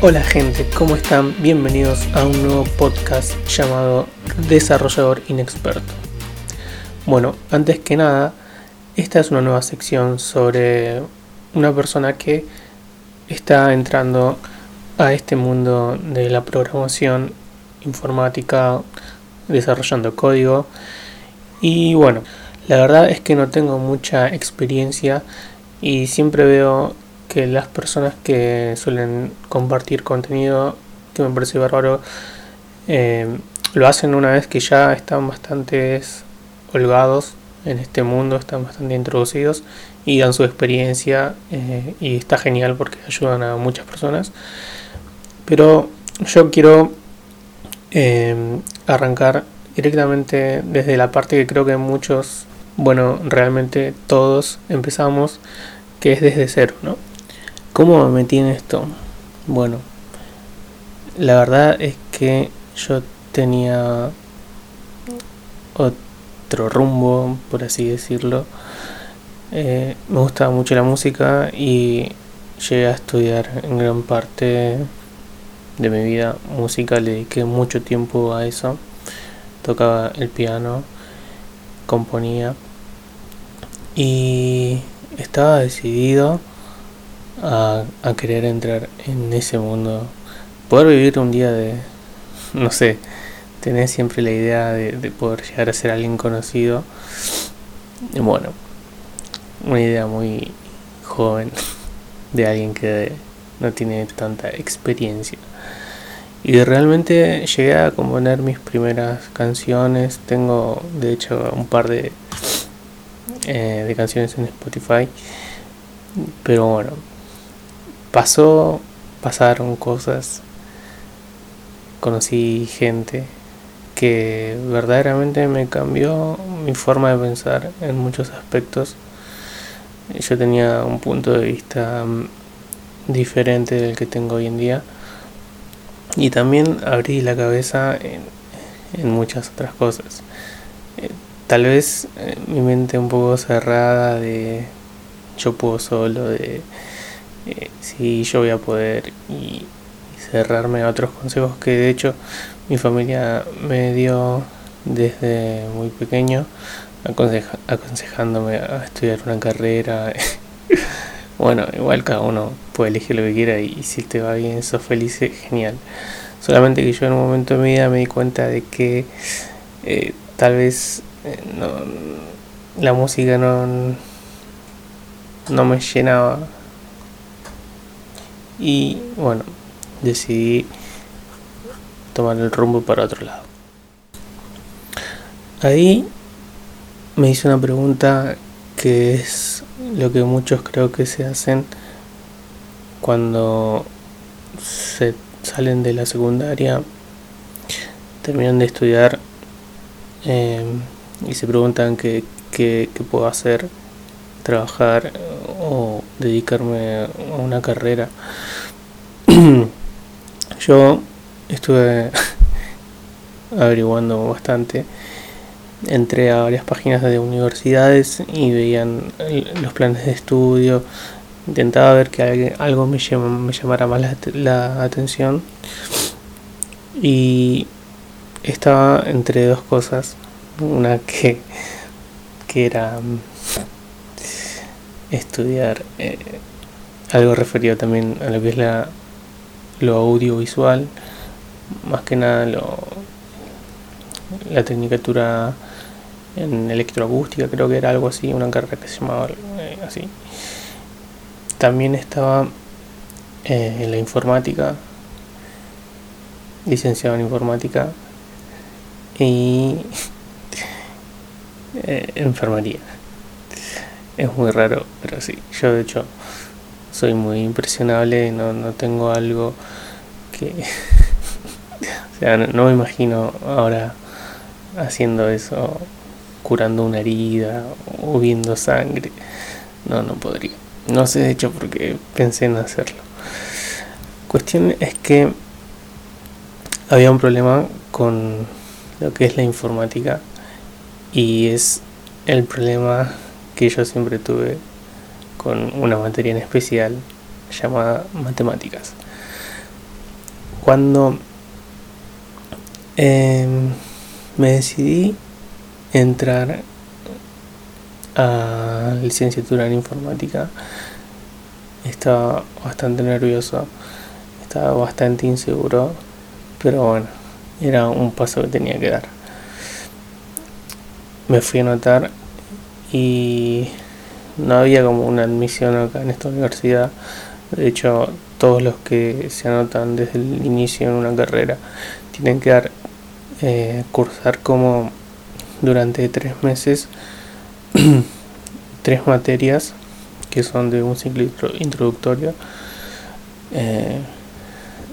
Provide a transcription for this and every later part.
Hola gente, ¿cómo están? Bienvenidos a un nuevo podcast llamado Desarrollador Inexperto. Bueno, antes que nada, esta es una nueva sección sobre una persona que está entrando a este mundo de la programación informática, desarrollando código. Y bueno, la verdad es que no tengo mucha experiencia y siempre veo que las personas que suelen compartir contenido, que me parece bárbaro, eh, lo hacen una vez que ya están bastante holgados en este mundo, están bastante introducidos y dan su experiencia eh, y está genial porque ayudan a muchas personas. Pero yo quiero eh, arrancar directamente desde la parte que creo que muchos, bueno, realmente todos empezamos, que es desde cero, ¿no? ¿Cómo me metí esto? Bueno, la verdad es que yo tenía otro rumbo, por así decirlo. Eh, me gustaba mucho la música y llegué a estudiar en gran parte de mi vida música, le dediqué mucho tiempo a eso. Tocaba el piano, componía y estaba decidido a, querer entrar en ese mundo. Poder vivir un día de, no sé, tener siempre la idea de, poder llegar a ser alguien conocido. bueno, una idea muy joven de alguien que no tiene tanta experiencia. Y realmente llegué a componer mis primeras canciones. Tengo de hecho un par de, eh, de canciones en Spotify. Pero bueno, pasó, pasaron cosas, conocí gente que verdaderamente me cambió mi forma de pensar en muchos aspectos. Yo tenía un punto de vista mm, diferente del que tengo hoy en día y también abrí la cabeza en, muchas otras cosas. Eh, tal vez eh, mi mente un poco cerrada de yo puedo solo, de si yo voy a poder y, cerrarme a otros consejos que de hecho mi familia me dio desde muy pequeño aconsejándome a estudiar una carrera. Bueno igual cada uno puede elegir lo que quiera y, si te va bien sos feliz genial. Solamente que yo en un momento de mi vida me di cuenta de que eh, tal vez eh, no, la música no no me llenaba y bueno, decidí tomar el rumbo para otro lado. Ahí me hice una pregunta que es lo que muchos creo que se hacen cuando se salen de la secundaria, terminan de estudiar eh, y se preguntan qué, qué, qué puedo hacer, trabajar o dedicarme a una carrera. Yo estuve averiguando bastante. Entré a varias páginas de universidades y veían los planes de estudio. Intentaba ver que algo me, me llamara más la, atención. Y estaba entre dos cosas. Una que, que era estudiar eh, algo referido también a lo que es la, lo audiovisual, más que nada lo, la tecnicatura en electroacústica, creo que era algo así, una carrera que se llamaba eh, así. También estaba eh, en la informática, licenciado en informática y enfermería es muy raro, pero sí, yo de hecho soy muy impresionable, no, no tengo algo que... o sea, no, me imagino ahora haciendo eso, curando una herida o viendo sangre. No, no podría. No sé de hecho porque pensé en hacerlo. Cuestión es que había un problema con lo que es la informática y es el problema que yo siempre tuve con una materia en especial llamada matemáticas. cuando em, me decidí entrar a licenciatura en informática, estaba bastante nervioso, estaba bastante inseguro, pero bueno, era un paso que tenía que dar. Me fui a anotar y no había como una admisión acá en esta universidad. De hecho, todos los que se anotan desde el inicio en una carrera tienen que dar, eh, cursar como durante tres meses tres materias que son de un ciclo introductorio eh,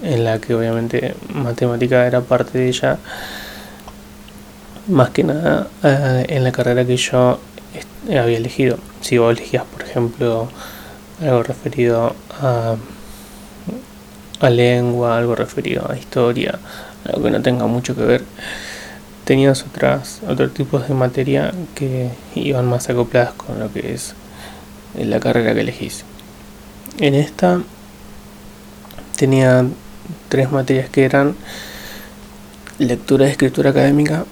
en la que obviamente matemática era parte de ella más que nada eh, en la carrera que yo había elegido si vos elegías por ejemplo algo referido a, a lengua algo referido a historia algo que no tenga mucho que ver tenías otras otros tipos de materia que iban más acopladas con lo que es la carrera que elegís. En esta tenía tres materias que eran lectura y escritura académica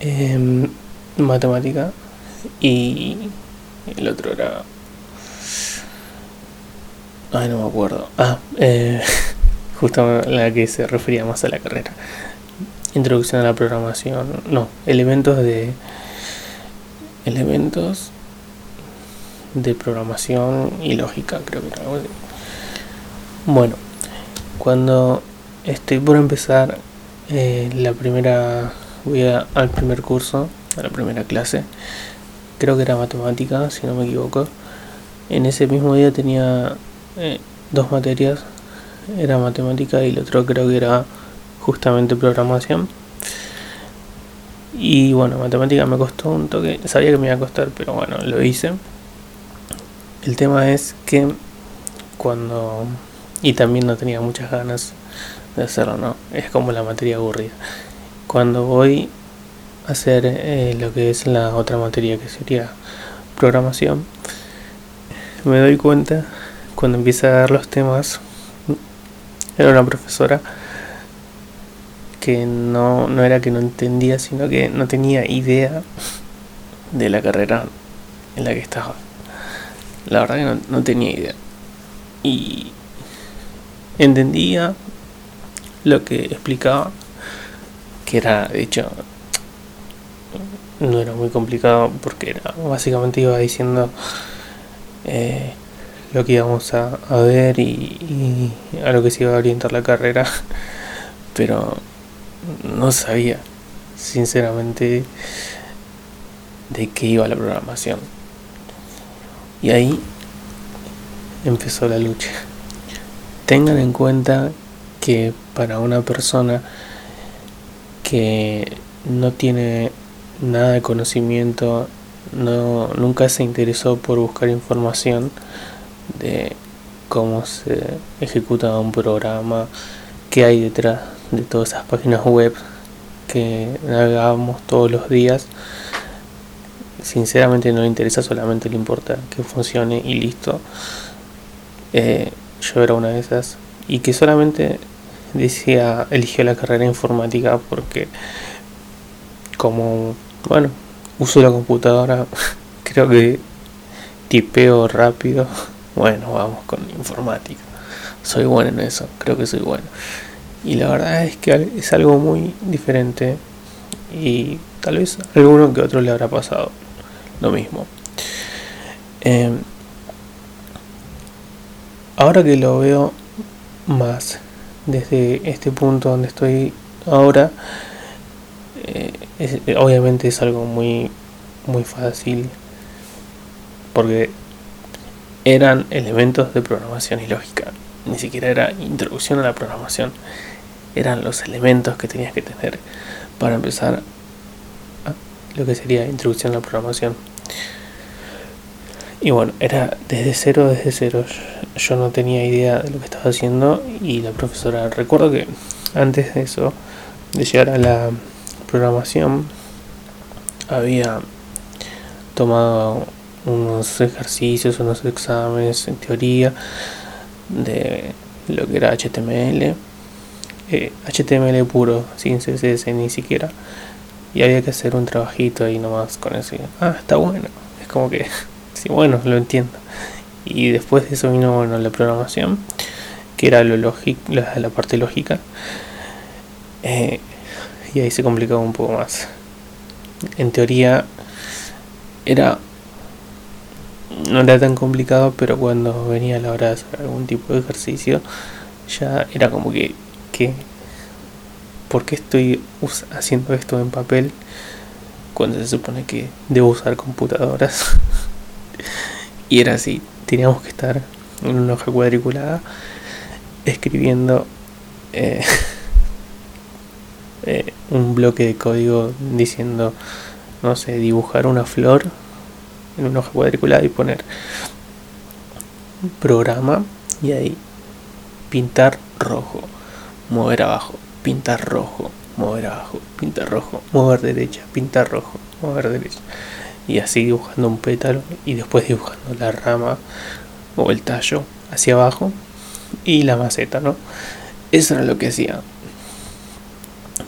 em, matemática y el otro era ay no me acuerdo ah eh, justo la que se refería más a la carrera introducción a la programación, no, elementos de elementos de programación y lógica, creo que era algo así. Bueno, cuando estoy por empezar eh, la primera, voy al primer curso, a la primera clase, creo que era matemática, si no me equivoco. En ese mismo día tenía eh, dos materias, era matemática y el otro creo que era justamente programación. Y bueno, matemática me costó un toque, sabía que me iba a costar, pero bueno, lo hice. El tema es que cuando... Y también no tenía muchas ganas de hacerlo, ¿no? Es como la materia aburrida. Cuando voy hacer eh, lo que es la otra materia que sería programación, me doy cuenta cuando empieza a dar los temas, era una profesora que no, no era que no entendía, sino que no tenía idea de la carrera en la que estaba. La verdad que no, no tenía idea. Y entendía lo que explicaba, que era, de hecho, no era muy complicado porque era, básicamente iba diciendo eh, lo que íbamos a, ver y, a lo que se iba a orientar la carrera, pero no sabía, sinceramente, de qué iba la programación. Y ahí empezó la lucha. Tengan en cuenta que para una persona que no tiene nada de conocimiento, no, nunca se interesó por buscar información de cómo se ejecuta un programa, qué hay detrás de todas esas páginas web que navegamos todos los días. Sinceramente no le interesa, solamente le importa que funcione y listo. Eh, yo era una de esas y que solamente decía eligió la carrera informática porque como bueno uso la computadora creo que tipeo rápido. Bueno vamos con informática. Soy bueno en eso creo que soy bueno. Y la verdad es que es algo muy diferente y tal vez alguno que otro le habrá pasado lo mismo. Em, ahora que lo veo más desde este punto donde estoy ahora, eh, obviamente es algo muy, muy fácil porque eran elementos de programación y lógica, ni siquiera era introducción a la programación eran los elementos que tenías que tener para empezar lo que sería introducción a la programación. Y bueno, era desde cero, desde cero. Yo no tenía idea de lo que estaba haciendo y la profesora, recuerdo que antes de eso, de llegar a la programación, había tomado unos ejercicios, unos exámenes en teoría de lo que era HTML HTML eh, puro, sin CSS ni siquiera. Y había que hacer un trabajito ahí nomás con eso. ah, está bueno. Es como que, sí, bueno, lo entiendo. Y después de eso vino, bueno, la programación, que era lo la, la parte lógica. Eh, y ahí se complicaba un poco más. En teoría era no era tan complicado, pero cuando venía la hora de hacer algún tipo de ejercicio, ya era como que, que ¿por qué estoy haciendo esto en papel cuando se supone que debo usar computadoras? y era así, teníamos que estar en una hoja cuadriculada escribiendo eh, eh, un bloque de código diciendo, no sé, dibujar una flor en una hoja cuadriculada y poner programa y ahí pintar rojo, mover abajo, pintar rojo, mover abajo, pintar rojo, mover derecha, pintar rojo, mover derecha. Y así dibujando un pétalo y después dibujando la rama o el tallo hacia abajo y la maceta, ¿no? Eso era lo que hacía.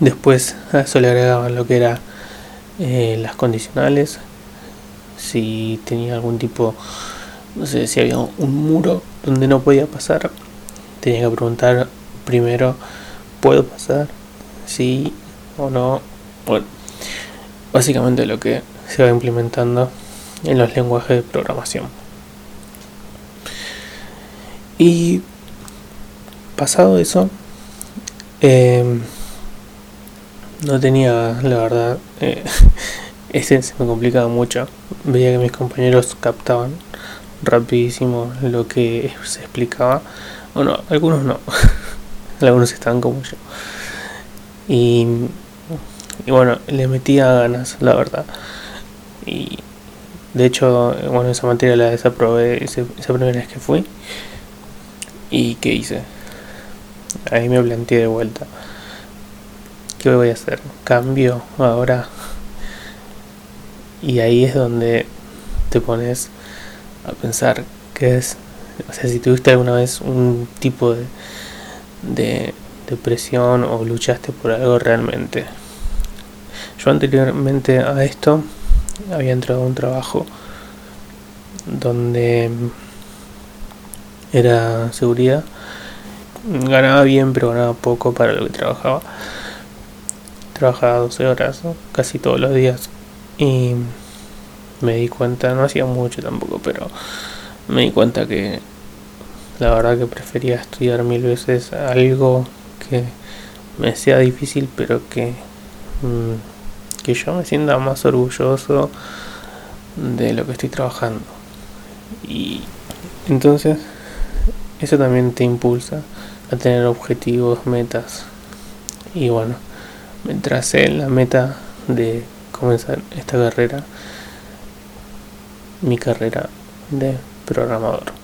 Después a eso le agregaban lo que era eh, las condicionales, si tenía algún tipo, no sé, si había un muro donde no podía pasar, tenía que preguntar primero, ¿puedo pasar? Sí o no. Bueno, básicamente lo que se va implementando en los lenguajes de programación. Y pasado eso, em, no tenía, la verdad, eh, ese se me complicaba mucho. Veía que mis compañeros captaban rapidísimo lo que se explicaba. O no, algunos no. algunos estaban como yo. Y, y bueno, le metía ganas, la verdad. Y de hecho, bueno, esa materia la desaprobé esa primera vez que fui. ¿Y qué hice? Ahí me planteé de vuelta. ¿Qué voy a hacer? ¿Cambio ahora y ahí es donde te pones a pensar que es, o sea, si tuviste alguna vez un tipo de, de depresión o luchaste por algo realmente. Yo anteriormente a esto había entrado a un trabajo donde era seguridad. Ganaba bien, pero ganaba poco para lo que trabajaba. Trabajaba 12 horas, casi todos los días y me di cuenta, no hacía mucho tampoco, pero me di cuenta que la verdad que prefería estudiar mil veces algo que me sea difícil, pero que, mm, que yo me sienta más orgulloso de lo que estoy trabajando. Y entonces eso también te impulsa a tener objetivos, metas. Y bueno, me tracé la meta de comenzar esta carrera, mi carrera de programador.